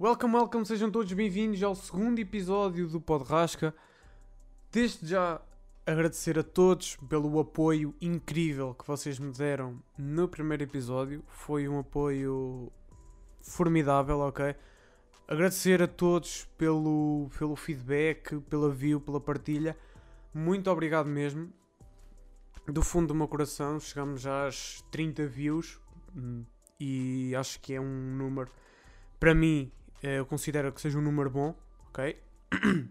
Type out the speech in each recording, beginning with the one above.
Welcome, welcome, sejam todos bem-vindos ao segundo episódio do Pod Rasca. Desde já agradecer a todos pelo apoio incrível que vocês me deram no primeiro episódio. Foi um apoio formidável, ok? Agradecer a todos pelo, pelo feedback, pela view, pela partilha. Muito obrigado mesmo. Do fundo do meu coração, chegamos às 30 views hum, e acho que é um número, para mim, eu considero que seja um número bom, ok?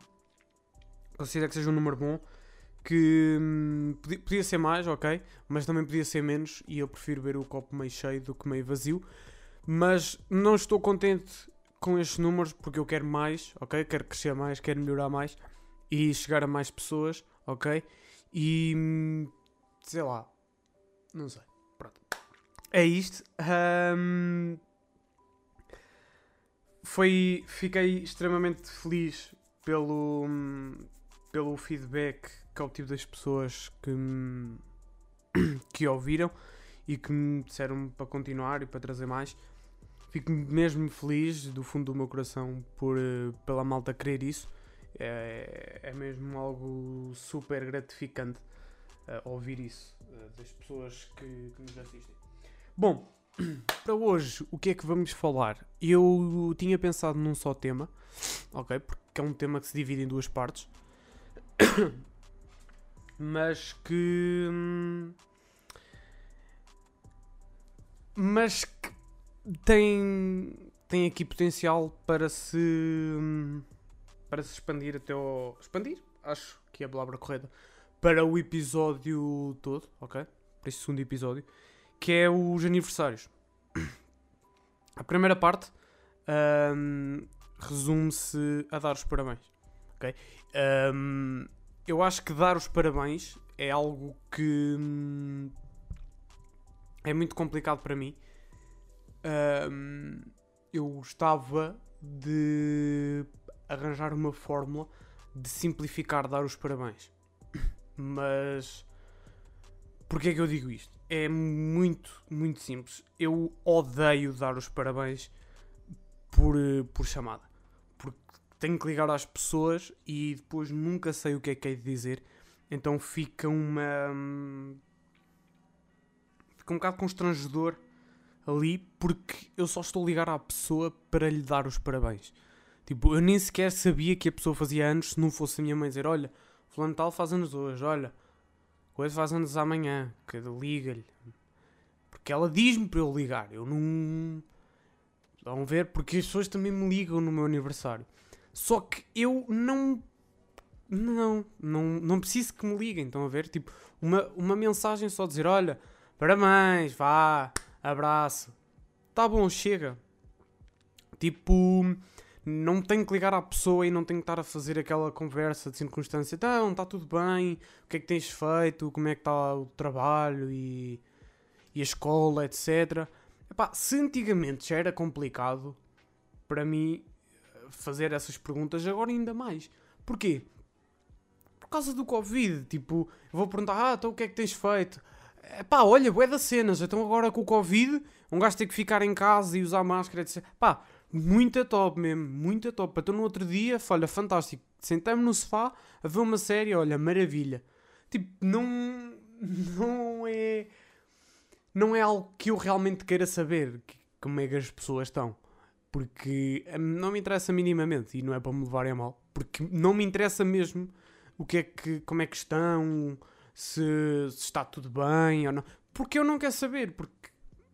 considero que seja um número bom que hum, podia, podia ser mais, ok? Mas também podia ser menos e eu prefiro ver o copo meio cheio do que meio vazio. Mas não estou contente com estes números porque eu quero mais, ok? Quero crescer mais, quero melhorar mais e chegar a mais pessoas, ok? E hum, sei lá, não sei, pronto. É isto. Hum, foi, fiquei extremamente feliz pelo, pelo feedback que obtive das pessoas que, hum, que ouviram e que me disseram para continuar e para trazer mais. Fico mesmo feliz do fundo do meu coração por, eh, pela malta querer isso. É, é mesmo algo super gratificante uh, ouvir isso uh, das pessoas que, que nos assistem. Bom, para hoje, o que é que vamos falar? Eu tinha pensado num só tema, ok? Porque é um tema que se divide em duas partes, mas que. hum, Mas que tem, tem aqui potencial para se. hum, para se expandir até ao. Expandir? Acho que é a palavra correta. Para o episódio todo, ok? Para este segundo episódio, que é os aniversários. A primeira parte hum, resume-se a dar os parabéns. ok? Hum, eu acho que dar os parabéns é algo que hum, é muito complicado para mim. Hum, eu gostava de arranjar uma fórmula de simplificar dar os parabéns. Mas porquê é que eu digo isto? É muito, muito simples. Eu odeio dar os parabéns por, eh, por chamada. Porque tenho que ligar às pessoas e depois nunca sei o que é que é de dizer. Então fica uma. hum, Fica um bocado constrangedor ali porque eu só estou a ligar à pessoa para lhe dar os parabéns. Tipo, eu nem sequer sabia que a pessoa fazia anos se não fosse a minha mãe dizer: Olha, Fulano tal faz anos hoje, olha, coisa faz anos amanhã, que liga-lhe. Porque ela diz-me para eu ligar, eu não. Vão ver, porque as pessoas também me ligam no meu aniversário. Só que eu não. Não, não, não preciso que me liguem, estão a ver? Tipo, uma, uma mensagem só dizer: Olha, parabéns, vá, abraço. Tá bom, chega. Tipo, não tenho que ligar à pessoa e não tenho que estar a fazer aquela conversa de circunstância. Então, está tudo bem? O que é que tens feito? Como é que está o trabalho e, e a escola, etc. Epá, se antigamente já era complicado para mim fazer essas perguntas, agora ainda mais. Porquê? Por causa do Covid. Tipo, vou perguntar: Ah, então o que é que tens feito? Epá, olha, bué das cenas. Então agora com o Covid, um gajo tem que ficar em casa e usar máscara, etc. Pá, muito top mesmo, muito top. Então no outro dia, olha, fantástico. Sentei-me no sofá a ver uma série, olha, maravilha. Tipo, não, não é, não é algo que eu realmente queira saber que- como é que as pessoas estão. Porque hum, não me interessa minimamente e não é para me levarem a mal. Porque não me interessa mesmo o que é que, como é que estão, se, se está tudo bem ou não. Porque eu não quero saber, porque,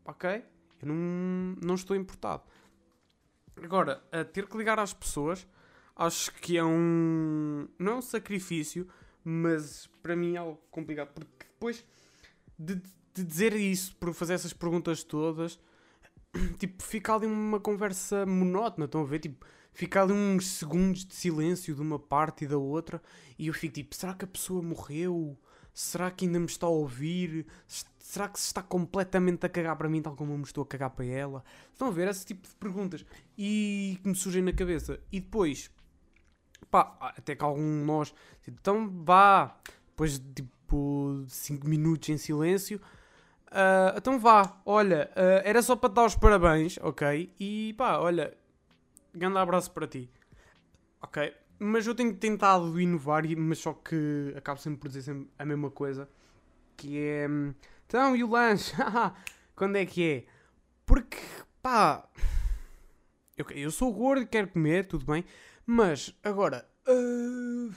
ok, eu não, não estou importado. Agora, a ter que ligar às pessoas, acho que é um. Não é um sacrifício, mas para mim é algo complicado. Porque depois de, de dizer isso, por fazer essas perguntas todas, tipo, fica ali uma conversa monótona. Estão a ver? Tipo, fica ali uns segundos de silêncio de uma parte e da outra, e eu fico tipo: será que a pessoa morreu? Será que ainda me está a ouvir? Será que se está completamente a cagar para mim, tal como eu me estou a cagar para ela? Estão a ver esse tipo de perguntas e que me surgem na cabeça. E depois, pá, até que algum de nós, tipo, então vá, depois de tipo 5 minutos em silêncio, ah, então vá, olha, ah, era só para te dar os parabéns, ok? E pá, olha, grande abraço para ti. Ok? Mas eu tenho tentado inovar, mas só que acabo sempre por dizer sempre a mesma coisa. Que é. Então, e o lanche? Quando é que é? Porque, pá. Eu, eu sou gordo e quero comer, tudo bem. Mas, agora. Uh,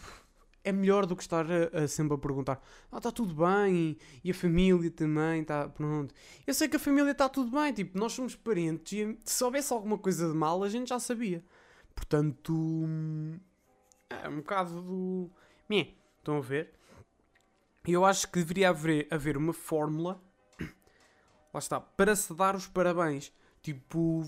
é melhor do que estar a, a sempre a perguntar: Ah, está tudo bem? E a família também está. Pronto. Eu sei que a família está tudo bem. Tipo, nós somos parentes e se houvesse alguma coisa de mal, a gente já sabia. Portanto. É um bocado do. Meh, estão a ver? E eu acho que deveria haver, haver uma fórmula. Lá está, para se dar os parabéns. Tipo,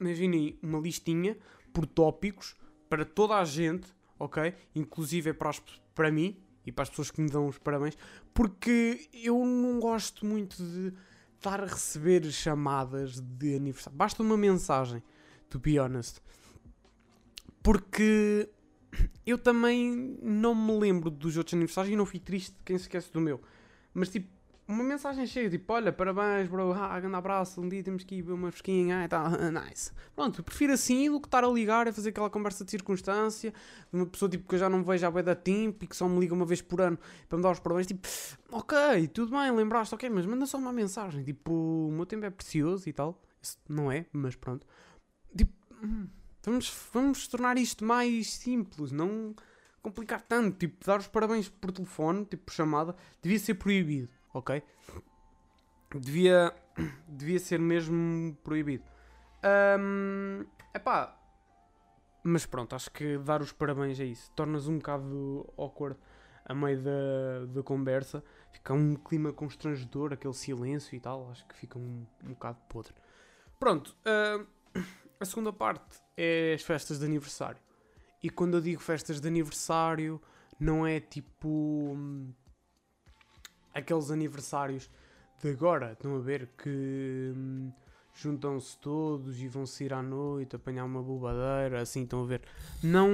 imaginem uma listinha por tópicos para toda a gente, ok? Inclusive é para, as, para mim e para as pessoas que me dão os parabéns, porque eu não gosto muito de estar a receber chamadas de aniversário. Basta uma mensagem, to be honest. Porque eu também não me lembro dos outros aniversários e não fui triste quem se esquece do meu. Mas tipo, uma mensagem chega, tipo, olha, parabéns, bro, ah, grande abraço, um dia temos que ir ver uma fresquinha, ah, tá, nice. Pronto, prefiro assim do que estar a ligar, a fazer aquela conversa de circunstância, de uma pessoa tipo que eu já não vejo à beira da tempo e que só me liga uma vez por ano para me dar os parabéns, tipo, ok, tudo bem, lembraste, ok, mas manda só uma mensagem, tipo, o meu tempo é precioso e tal. Isso não é, mas pronto. Tipo, hum, Vamos, vamos tornar isto mais simples, não complicar tanto. Tipo, dar os parabéns por telefone, tipo por chamada, devia ser proibido, ok? Devia, devia ser mesmo proibido. Um, epá, mas pronto, acho que dar os parabéns é isso. Tornas um bocado awkward a meio da, da conversa. Fica um clima constrangedor, aquele silêncio e tal. Acho que fica um, um bocado podre. Pronto, uh, a segunda parte é as festas de aniversário. E quando eu digo festas de aniversário, não é tipo hum, aqueles aniversários de agora, estão a ver que hum, juntam-se todos e vão sair à noite, apanhar uma bobadeira, assim, estão a ver. Não,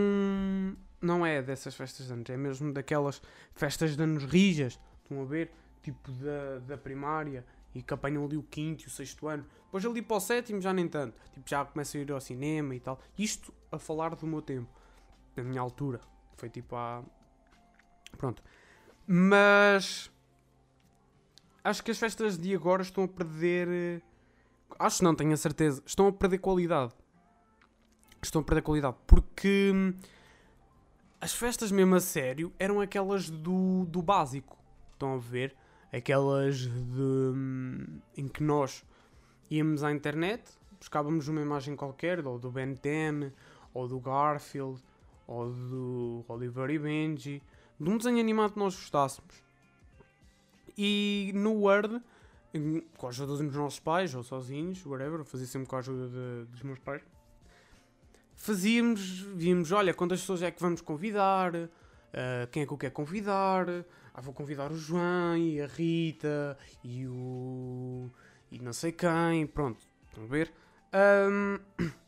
não é dessas festas de anos, é mesmo daquelas festas de anos rijas, estão a ver, tipo da, da primária, e que apanham ali o quinto e o sexto ano. Depois ali para o sétimo já nem tanto. Tipo, já começam a ir ao cinema e tal. Isto a falar do meu tempo. Da minha altura. Foi tipo há... Pronto. Mas... Acho que as festas de agora estão a perder... Acho não, tenho a certeza. Estão a perder qualidade. Estão a perder qualidade. Porque... As festas mesmo a sério eram aquelas do, do básico. Estão a ver? Aquelas de, em que nós íamos à internet, buscávamos uma imagem qualquer, ou do Ben 10, ou do Garfield, ou do Oliver e Benji, de um desenho animado que nós gostássemos. E no Word, com a ajuda dos nossos pais, ou sozinhos, whatever, fazia sempre com a ajuda de, dos meus pais, fazíamos, víamos, olha, quantas pessoas é que vamos convidar, uh, quem é que eu quero convidar, ah, vou convidar o João e a Rita e o. e não sei quem. Pronto, estão a ver? Um,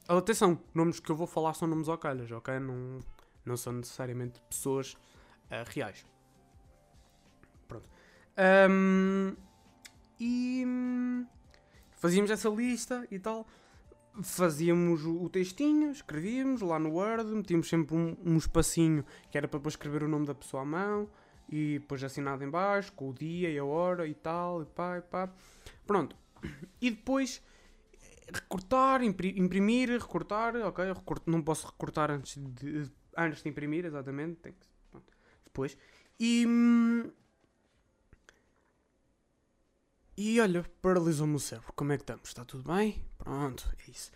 atenção, nomes que eu vou falar são nomes ocalhas, ok? Não, não são necessariamente pessoas uh, reais. Pronto. Um, e fazíamos essa lista e tal. Fazíamos o textinho, escrevíamos lá no Word, metíamos sempre um, um espacinho que era para depois escrever o nome da pessoa à mão e depois assinado em baixo, com o dia e a hora e tal, e pá, e pá. Pronto. E depois recortar, imprimir, recortar, ok, não posso recortar antes de, antes de imprimir, exatamente, que, depois. E... E olha, paralisou-me o cérebro. Como é que estamos? Está tudo bem? Pronto, é isso.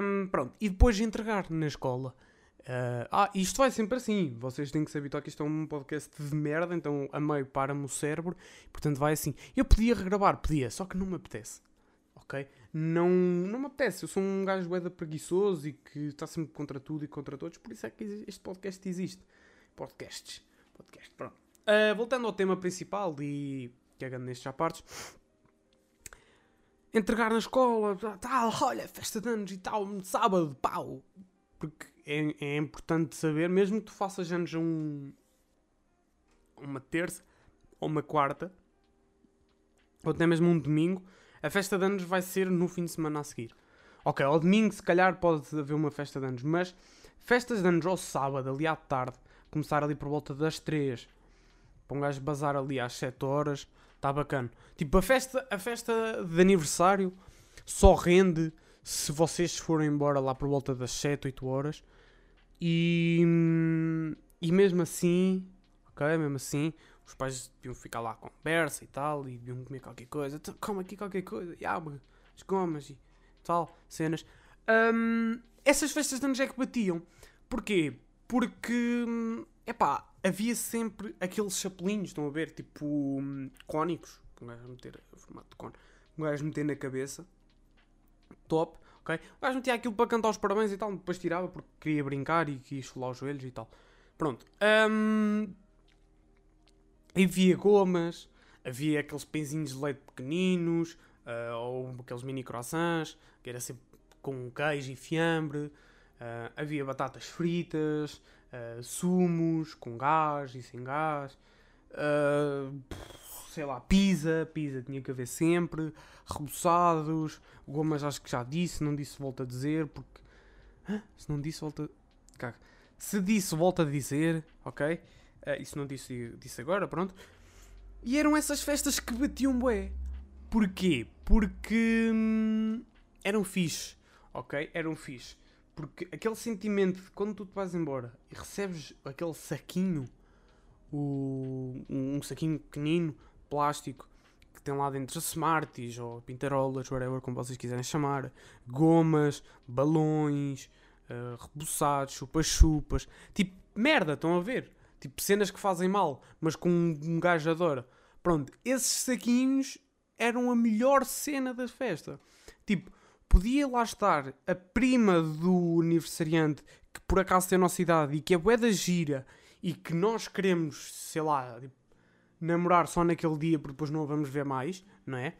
Um, pronto, e depois de entregar na escola Uh, ah, isto vai sempre assim. Vocês têm que se habituar que isto é um podcast de merda, então a meio para-me o cérebro, portanto vai assim. Eu podia regravar, podia, só que não me apetece. Ok? Não, não me apetece. Eu sou um gajo bué preguiçoso e que está sempre contra tudo e contra todos, por isso é que este podcast existe. Podcasts. Podcast, pronto. Uh, voltando ao tema principal e cagando nestes já partes. Entregar na escola, tal, olha, festa de anos e tal, sábado, pau. Porque é, é importante saber, mesmo que tu faças anos um, uma terça ou uma quarta, ou até mesmo um domingo, a festa de anos vai ser no fim de semana a seguir. Ok, ao domingo se calhar pode haver uma festa de anos, mas festas de anos ao sábado, ali à tarde, começar ali por volta das 3, para um gajo bazar ali às 7 horas, está bacana. Tipo, a festa, a festa de aniversário só rende se vocês forem embora lá por volta das 7, 8 horas. E, e mesmo assim, ok, mesmo assim, os pais deviam ficar lá à conversa e tal, e deviam comer qualquer coisa. Então, come aqui qualquer coisa, e abre as gomas e tal, cenas. Um, essas festas de anos é que batiam. Porquê? Porque, epá, havia sempre aqueles chapelinhos, estão a ver? Tipo, um, cónicos, um gajo meter, formato de cone, um gajo meter na cabeça top, ok? O gajo metia aquilo para cantar os parabéns e tal, depois tirava porque queria brincar e quis esfolar os joelhos e tal. Pronto. Um, havia gomas, havia aqueles pãezinhos de leite pequeninos, uh, ou aqueles mini croissants, que era sempre com queijo e fiambre. Uh, havia batatas fritas, uh, sumos com gás e sem gás. Uh, sei lá, pizza, pizza tinha que haver sempre, reboçados, gomas acho que já disse, não disse volta a dizer, porque. Hã? Se não disse, volta. Se disse, volta a dizer, ok? Uh, isso não disse, disse agora, pronto. E eram essas festas que batiam bué. Porquê? Porque hum, eram fixe, ok? Eram fixe. Porque aquele sentimento de quando tu te vais embora e recebes aquele saquinho, o, um saquinho pequenino plástico que tem lá dentro Smarties ou pintarolas, whatever, como vocês quiserem chamar, gomas, balões, uh, reboçados, chupas-chupas, tipo merda, estão a ver? Tipo cenas que fazem mal, mas com um, um gajo adora. Pronto, esses saquinhos eram a melhor cena da festa. Tipo, podia lá estar a prima do aniversariante que por acaso tem a nossa idade e que é bué da gira e que nós queremos, sei lá, tipo, namorar só naquele dia porque depois não a vamos ver mais, não é?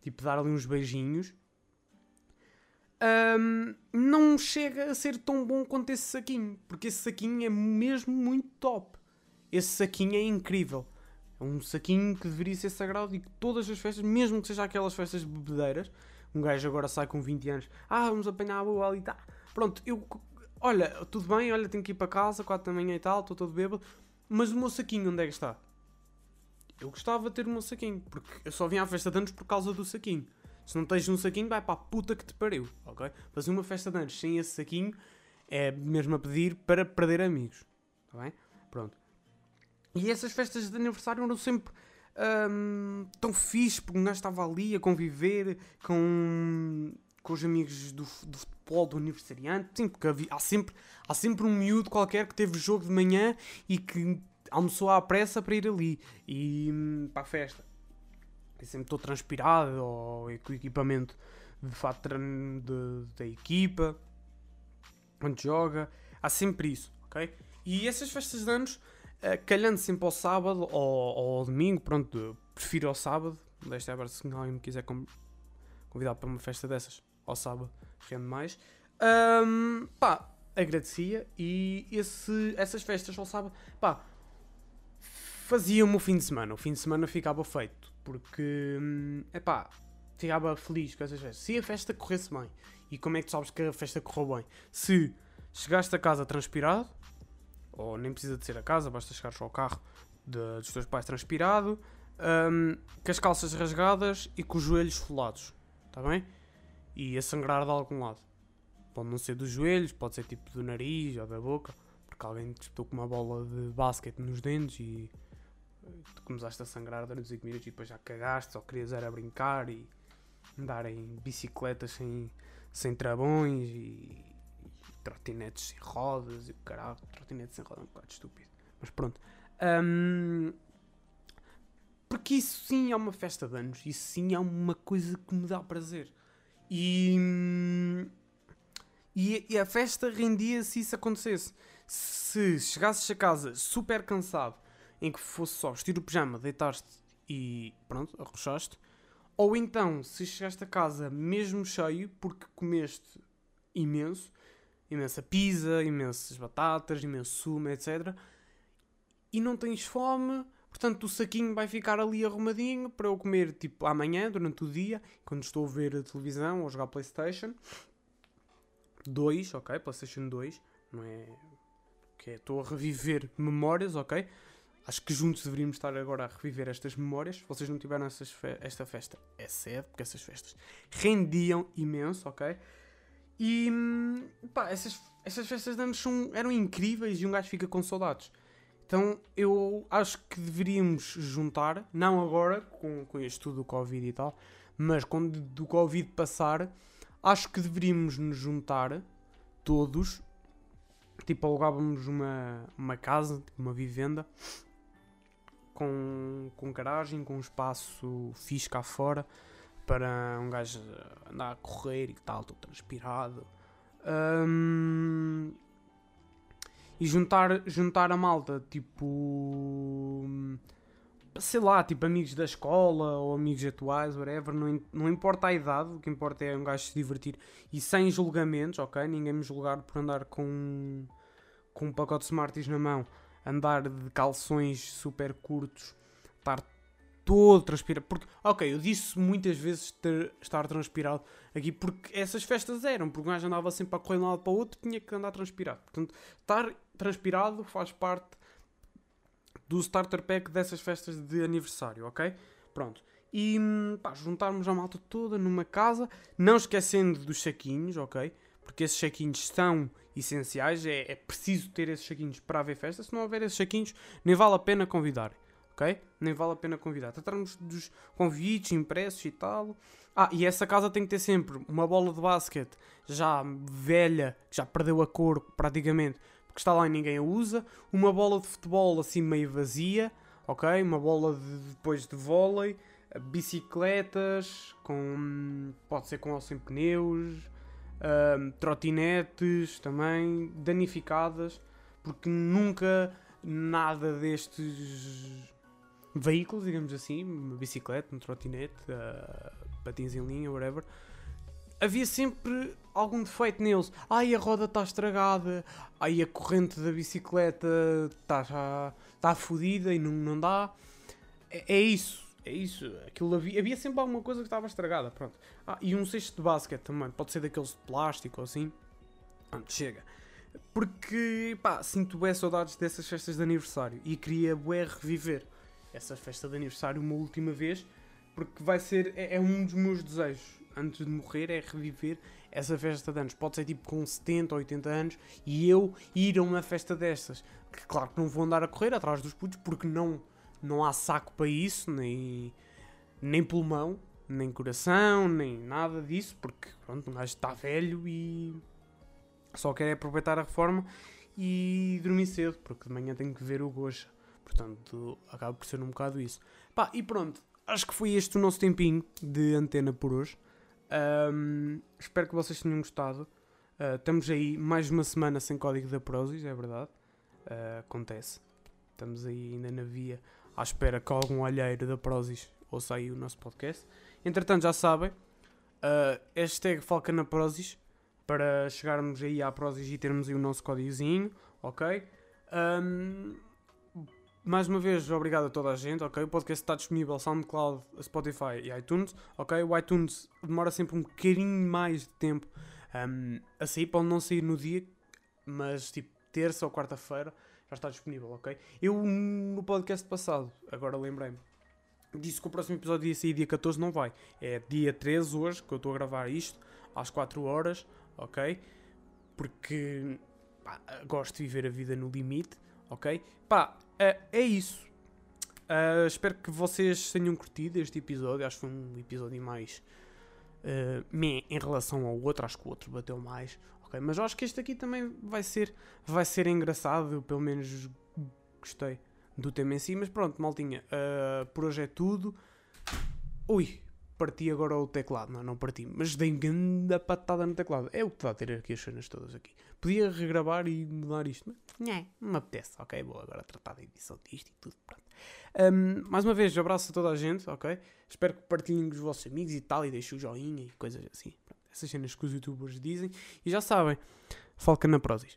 Tipo, dar ali uns beijinhos. Um, não chega a ser tão bom quanto esse saquinho, porque esse saquinho é mesmo muito top. Esse saquinho é incrível. É um saquinho que deveria ser sagrado e que todas as festas, mesmo que seja aquelas festas de bebedeiras, um gajo agora sai com 20 anos, ah, vamos apanhar a boa ali tá. Pronto, eu, olha, tudo bem, olha, tenho que ir para casa, 4 da manhã e tal, estou todo bêbado, mas o meu saquinho onde é que está? Eu gostava de ter o meu saquinho, porque eu só vim à festa de anos por causa do saquinho. Se não tens um saquinho, vai para a puta que te pariu, ok? Fazer uma festa de anos sem esse saquinho é mesmo a pedir para perder amigos, está bem? Pronto. E essas festas de aniversário eram sempre hum, tão fixe, porque um gajo estava ali a conviver com, com os amigos do, do futebol, do aniversariante. Sim, porque havia, há, sempre, há sempre um miúdo qualquer que teve jogo de manhã e que almoçou à pressa para ir ali e hum, para a festa. E sempre estou transpirado ou com o equipamento de fato da equipa, onde joga. Há sempre isso, ok? E essas festas de anos, calhando sempre ao sábado ou, ou ao domingo, pronto, prefiro ao sábado. Deixa agora se alguém me quiser convidar para uma festa dessas ao sábado, rende mais. Um, pá, agradecia e esse, essas festas ao sábado, pá, fazia-me o fim de semana. O fim de semana ficava feito. Porque, hum, epá, ficava feliz com essas festas. Se a festa corresse bem, e como é que tu sabes que a festa correu bem? Se chegaste a casa transpirado, ou nem precisa de ser a casa, basta chegar só ao carro de, dos teus pais transpirado, um, com as calças rasgadas e com os joelhos folados, está bem? E a sangrar de algum lado. Pode não ser dos joelhos, pode ser tipo do nariz ou da boca, porque alguém te com uma bola de basquete nos dentes e tu começaste a sangrar durante 5 minutos e depois já cagaste, só querias era brincar e andar em bicicletas sem, sem travões e trotinetes sem rodas e o caralho, trotinetes sem rodas é um bocado estúpido. Mas pronto. Um, porque isso sim é uma festa de anos, isso sim é uma coisa que me dá prazer. E, e, e a festa rendia se isso acontecesse. Se chegasses a casa super cansado em que fosse só vestir o pijama, deitaste e pronto, arrochaste. Ou então, se chegaste a casa mesmo cheio, porque comeste imenso, imensa pizza, imensas batatas, imenso sumo, etc. E não tens fome, portanto o saquinho vai ficar ali arrumadinho para eu comer tipo amanhã, durante o dia, quando estou a ver a televisão ou a jogar Playstation. 2, ok? PlayStation 2, não é? Que é, estou a reviver memórias, ok? Acho que juntos deveríamos estar agora a reviver estas memórias. Se vocês não tiveram fe esta festa, é cedo, porque essas festas rendiam imenso, ok? E pá, essas, essas festas de anos são, eram incríveis e um gajo fica com saudades. Então eu acho que deveríamos juntar, não agora com, com isto tudo do Covid e tal, mas quando do Covid passar, acho que deveríamos nos juntar todos. Tipo, alugávamos uma, uma casa, tipo uma vivenda, com, com garagem, com um espaço fixe cá fora, para um gajo andar a correr e tal, todo transpirado. Um, e juntar, juntar a malta, tipo sei lá, tipo amigos da escola ou amigos atuais, whatever, não, não importa a idade, o que importa é um gajo se divertir e sem julgamentos, ok? Ninguém me julgar por andar com, com um pacote de Smarties na mão, andar de calções super curtos, estar todo transpirado. Porque, ok, eu disse muitas vezes ter, estar transpirado aqui porque essas festas eram, porque o gajo andava sempre a correr de um lado para o outro, tinha que andar transpirado. Portanto, estar transpirado faz parte do starter pack dessas festas de aniversário, ok? Pronto. E pá, juntarmos a malta toda numa casa, não esquecendo dos saquinhos, ok? Porque esses saquinhos são essenciais, é, é preciso ter esses saquinhos para haver festa. Se não houver esses saquinhos, nem vale a pena convidar, Nem vale a pena convidar. Tratarmos dos convites impressos e tal. Ah, e essa casa tem que ter sempre uma bola de basquete já velha, que já perdeu a cor praticamente, porque está lá e ninguém a usa, uma bola de futebol assim meio vazia, ok? Uma bola de, depois de vôlei, bicicletas, com, pode ser com ou sem pneus, trotinetes também, danificadas, porque nunca nada destes veículos, digamos assim, uma bicicleta, um trotinete, uh, patins em linha, whatever, havia sempre algum defeito neles. Ai, a roda está estragada. Ai, a corrente da bicicleta está está fodida e não, não dá. É, é, isso. É isso. Aquilo havia, havia sempre alguma coisa que estava estragada. Pronto. Ah, e um cesto de basquete também. Pode ser daqueles de plástico ou assim. Pronto, chega. Porque, pá, sinto bem saudades dessas festas de aniversário. E queria bué reviver essa festa de aniversário uma última vez. Porque vai ser. É, é um dos meus desejos antes de morrer é reviver essa festa de anos. Pode ser tipo com 70 ou 80 anos e eu ir a uma festa destas. Que claro que não vou andar a correr atrás dos putos porque não, não há saco para isso, nem, nem pulmão, nem coração, nem nada disso, porque pronto, um gajo está velho e só quer aproveitar a reforma e dormir cedo, porque de manhã tenho que ver o Goja. Portanto, acaba por ser um bocado isso. Pá, e pronto, acho que foi este o nosso tempinho de antena por hoje. Um, espero que vocês tenham gostado. Uh, estamos aí mais uma semana sem código da Prozis, é verdade. Uh, acontece. Estamos aí ainda na via à espera que algum olheiro da Prozis ouça aí o nosso podcast. Entretanto, já sabem, uh, hashtag Falca na Prozis para chegarmos aí à Prozis e termos aí o nosso códigozinho, ok? Um, mais uma vez, obrigado a toda a gente, ok? O podcast está disponível SoundCloud, Spotify e iTunes, ok? O iTunes demora sempre um bocadinho mais de tempo um, a sair, pode não sair no dia, mas tipo terça ou quarta-feira já está disponível, ok? Eu no podcast passado, agora lembrei-me, disse que o próximo episódio ia sair dia 14, não vai. É dia 13 hoje que eu estou a gravar isto, às 4 horas, ok? Porque pá, gosto de viver a vida no limite, ok? Pá, Uh, é isso. Uh, espero que vocês tenham curtido este episódio. Acho que foi um episódio mais uh, em relação ao outro. Acho que o outro bateu mais. Okay, mas eu acho que este aqui também vai ser, vai ser engraçado. Eu, pelo menos gostei do tema em si. Mas pronto, maltinha. Uh, por hoje é tudo. Ui, parti agora o teclado. Não, não parti, mas dei grande patada no teclado. É o que dá ter aqui as cenas todas aqui. Podia regravar e mudar isto, mas não, não me apetece. Ok, vou agora tratar da edição disto e tudo. Pronto. Um, mais uma vez, abraço a toda a gente, ok? Espero que partilhem com os vossos amigos e tal, e deixem o joinha e coisas assim. Pronto, essas cenas que os youtubers dizem. E já sabem, Falca na Prozis.